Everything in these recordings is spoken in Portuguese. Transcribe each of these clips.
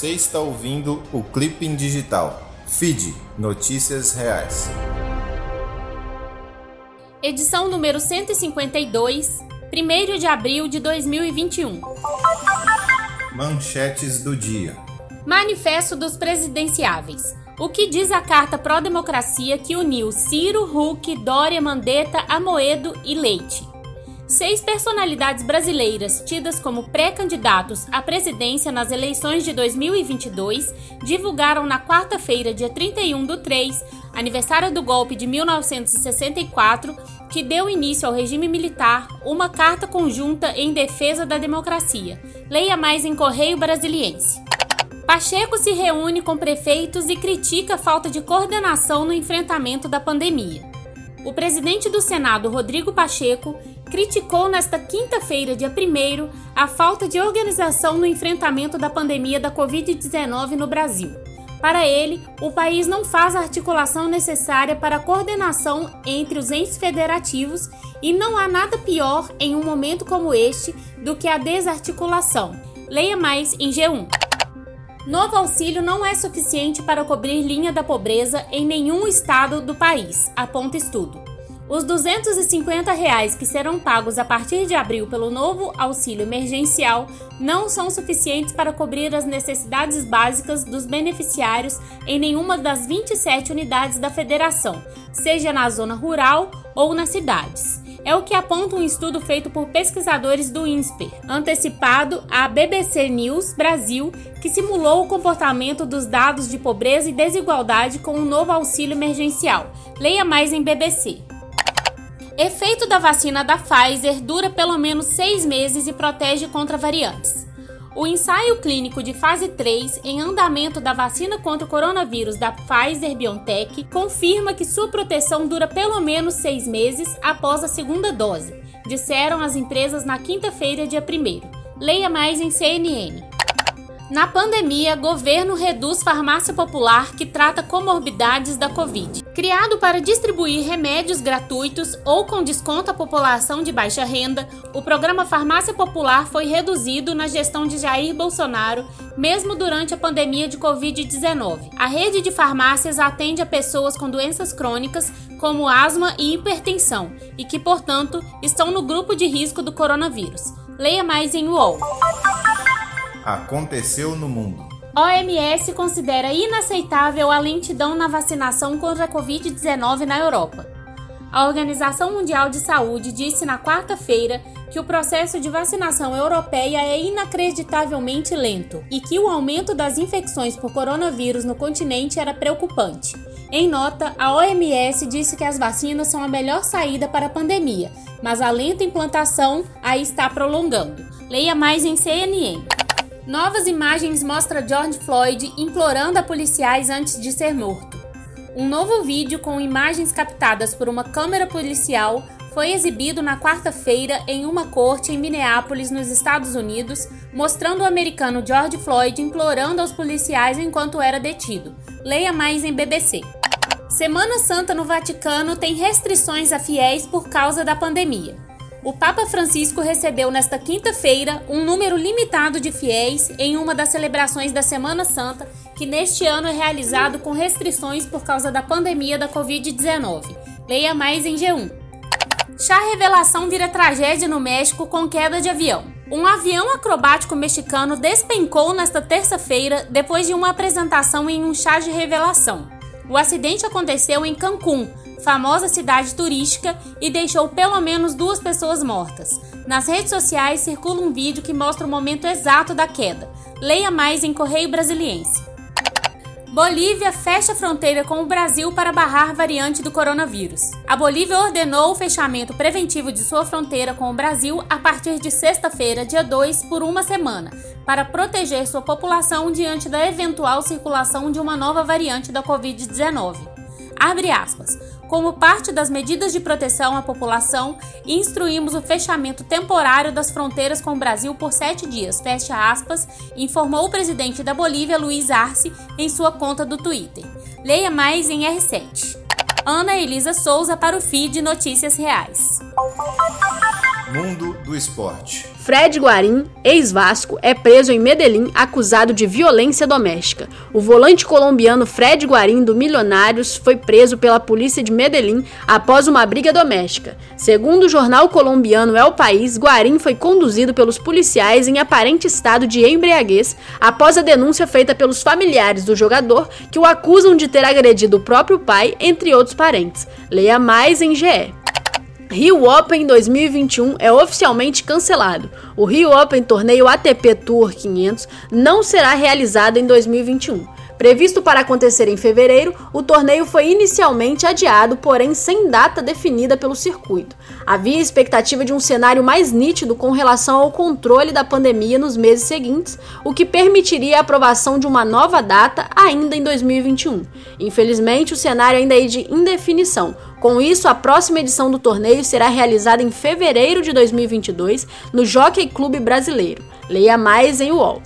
Você está ouvindo o Clipping Digital. Feed Notícias Reais. Edição número 152, 1 de abril de 2021. Manchetes do dia. Manifesto dos Presidenciáveis. O que diz a Carta Pró-Democracia que uniu Ciro, Huck, Dória, Mandetta, Amoedo e Leite? Seis personalidades brasileiras tidas como pré-candidatos à presidência nas eleições de 2022 divulgaram na quarta-feira, dia 31 do 3, aniversário do golpe de 1964, que deu início ao regime militar, uma carta conjunta em defesa da democracia. Leia mais em Correio Brasiliense. Pacheco se reúne com prefeitos e critica a falta de coordenação no enfrentamento da pandemia. O presidente do Senado, Rodrigo Pacheco, criticou nesta quinta-feira, dia 1, a falta de organização no enfrentamento da pandemia da Covid-19 no Brasil. Para ele, o país não faz a articulação necessária para a coordenação entre os entes federativos e não há nada pior em um momento como este do que a desarticulação. Leia mais em G1. Novo auxílio não é suficiente para cobrir linha da pobreza em nenhum estado do país, aponta estudo. Os 250 reais que serão pagos a partir de abril pelo novo auxílio emergencial não são suficientes para cobrir as necessidades básicas dos beneficiários em nenhuma das 27 unidades da federação, seja na zona rural ou nas cidades. É o que aponta um estudo feito por pesquisadores do INSPER, antecipado à BBC News Brasil, que simulou o comportamento dos dados de pobreza e desigualdade com o novo auxílio emergencial. Leia mais em BBC. Efeito da vacina da Pfizer dura pelo menos seis meses e protege contra variantes. O ensaio clínico de fase 3 em andamento da vacina contra o coronavírus da Pfizer BioNTech confirma que sua proteção dura pelo menos seis meses após a segunda dose, disseram as empresas na quinta-feira, dia 1. Leia mais em CNN. Na pandemia, governo reduz farmácia popular que trata comorbidades da Covid. Criado para distribuir remédios gratuitos ou com desconto à população de baixa renda, o programa Farmácia Popular foi reduzido na gestão de Jair Bolsonaro, mesmo durante a pandemia de Covid-19. A rede de farmácias atende a pessoas com doenças crônicas, como asma e hipertensão, e que, portanto, estão no grupo de risco do coronavírus. Leia mais em UOL aconteceu no mundo. OMS considera inaceitável a lentidão na vacinação contra a Covid-19 na Europa. A Organização Mundial de Saúde disse na quarta-feira que o processo de vacinação europeia é inacreditavelmente lento e que o aumento das infecções por coronavírus no continente era preocupante. Em nota, a OMS disse que as vacinas são a melhor saída para a pandemia, mas a lenta implantação a está prolongando. Leia mais em CNN. Novas imagens mostram George Floyd implorando a policiais antes de ser morto. Um novo vídeo com imagens captadas por uma câmera policial foi exibido na quarta-feira em uma corte em Minneapolis, nos Estados Unidos, mostrando o americano George Floyd implorando aos policiais enquanto era detido. Leia mais em BBC. Semana Santa no Vaticano tem restrições a fiéis por causa da pandemia o Papa Francisco recebeu nesta quinta-feira um número limitado de fiéis em uma das celebrações da Semana Santa, que neste ano é realizado com restrições por causa da pandemia da Covid-19. Leia mais em G1. Chá revelação vira tragédia no México com queda de avião. Um avião acrobático mexicano despencou nesta terça-feira depois de uma apresentação em um chá de revelação. O acidente aconteceu em Cancún, famosa cidade turística, e deixou pelo menos duas pessoas mortas. Nas redes sociais circula um vídeo que mostra o momento exato da queda. Leia mais em Correio Brasiliense. Bolívia fecha fronteira com o Brasil para barrar variante do coronavírus. A Bolívia ordenou o fechamento preventivo de sua fronteira com o Brasil a partir de sexta-feira, dia 2, por uma semana, para proteger sua população diante da eventual circulação de uma nova variante da Covid-19. Abre aspas. Como parte das medidas de proteção à população, instruímos o fechamento temporário das fronteiras com o Brasil por sete dias, fecha aspas, informou o presidente da Bolívia, Luiz Arce, em sua conta do Twitter. Leia mais em R7. Ana Elisa Souza para o feed Notícias Reais. Mundo do esporte. Fred Guarim, ex-Vasco, é preso em Medellín acusado de violência doméstica. O volante colombiano Fred Guarim, do Milionários, foi preso pela polícia de Medellín após uma briga doméstica. Segundo o jornal colombiano El País, Guarim foi conduzido pelos policiais em aparente estado de embriaguez após a denúncia feita pelos familiares do jogador que o acusam de ter agredido o próprio pai, entre outros Leia mais em GE. Rio Open 2021 é oficialmente cancelado. O Rio Open Torneio ATP Tour 500 não será realizado em 2021. Previsto para acontecer em fevereiro, o torneio foi inicialmente adiado, porém sem data definida pelo circuito. Havia expectativa de um cenário mais nítido com relação ao controle da pandemia nos meses seguintes, o que permitiria a aprovação de uma nova data ainda em 2021. Infelizmente, o cenário ainda é de indefinição. Com isso, a próxima edição do torneio será realizada em fevereiro de 2022 no Jockey Clube Brasileiro. Leia mais em UOL.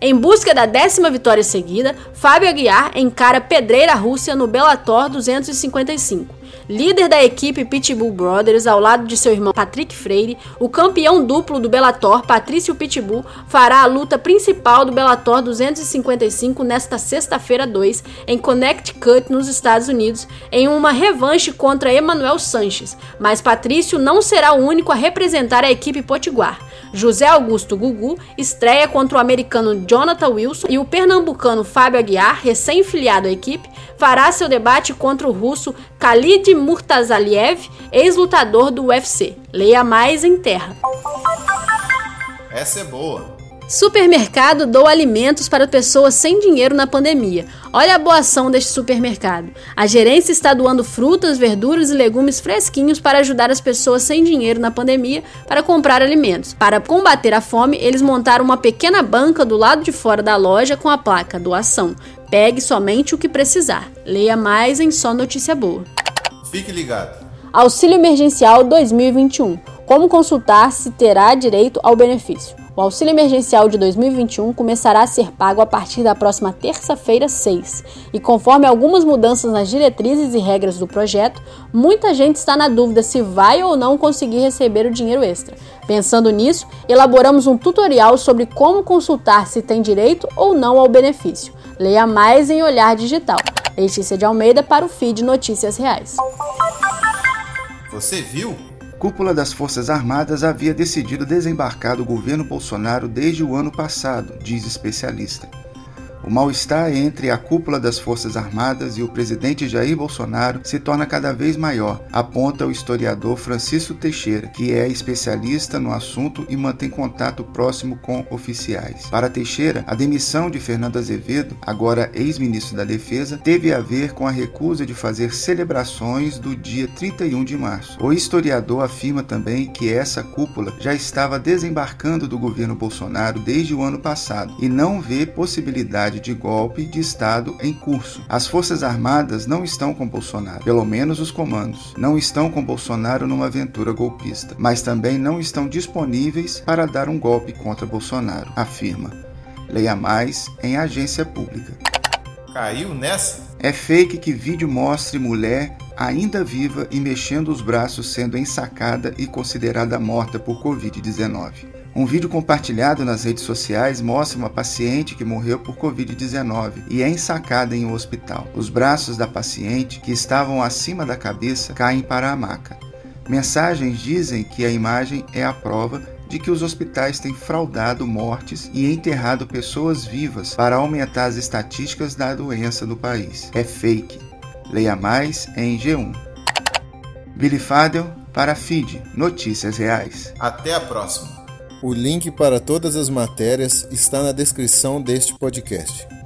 Em busca da décima vitória seguida, Fábio Aguiar encara Pedreira Rússia no Bellator 255. Líder da equipe Pitbull Brothers, ao lado de seu irmão Patrick Freire, o campeão duplo do Bellator, Patrício Pitbull, fará a luta principal do Bellator 255 nesta sexta-feira 2, em Connecticut, nos Estados Unidos, em uma revanche contra Emanuel Sanches. Mas Patrício não será o único a representar a equipe potiguar. José Augusto Gugu estreia contra o americano Jonathan Wilson e o pernambucano Fábio Aguiar, recém-filiado à equipe, fará seu debate contra o russo Khalid Murtazaliev, ex-lutador do UFC. Leia mais em terra. Essa é boa. Supermercado doa alimentos para pessoas sem dinheiro na pandemia. Olha a boa ação deste supermercado. A gerência está doando frutas, verduras e legumes fresquinhos para ajudar as pessoas sem dinheiro na pandemia para comprar alimentos. Para combater a fome, eles montaram uma pequena banca do lado de fora da loja com a placa doação. Pegue somente o que precisar. Leia mais em Só Notícia Boa. Fique ligado. Auxílio Emergencial 2021. Como consultar se terá direito ao benefício? O auxílio emergencial de 2021 começará a ser pago a partir da próxima terça-feira 6. E conforme algumas mudanças nas diretrizes e regras do projeto, muita gente está na dúvida se vai ou não conseguir receber o dinheiro extra. Pensando nisso, elaboramos um tutorial sobre como consultar se tem direito ou não ao benefício. Leia mais em Olhar Digital. Letícia de Almeida para o feed Notícias Reais. Você viu? Cúpula das Forças Armadas havia decidido desembarcar do governo Bolsonaro desde o ano passado, diz especialista. O mal-estar entre a cúpula das Forças Armadas e o presidente Jair Bolsonaro se torna cada vez maior, aponta o historiador Francisco Teixeira, que é especialista no assunto e mantém contato próximo com oficiais. Para Teixeira, a demissão de Fernando Azevedo, agora ex-ministro da Defesa, teve a ver com a recusa de fazer celebrações do dia 31 de março. O historiador afirma também que essa cúpula já estava desembarcando do governo Bolsonaro desde o ano passado e não vê possibilidade de golpe de Estado em curso. As Forças Armadas não estão com Bolsonaro, pelo menos os comandos. Não estão com Bolsonaro numa aventura golpista, mas também não estão disponíveis para dar um golpe contra Bolsonaro, afirma. Leia mais em agência pública. Caiu nessa? É fake que vídeo mostre mulher ainda viva e mexendo os braços sendo ensacada e considerada morta por Covid-19. Um vídeo compartilhado nas redes sociais mostra uma paciente que morreu por Covid-19 e é ensacada em um hospital. Os braços da paciente, que estavam acima da cabeça, caem para a maca. Mensagens dizem que a imagem é a prova de que os hospitais têm fraudado mortes e enterrado pessoas vivas para aumentar as estatísticas da doença no país. É fake. Leia mais em G1. Billy Fadel para Feed Notícias Reais. Até a próxima. O link para todas as matérias está na descrição deste podcast.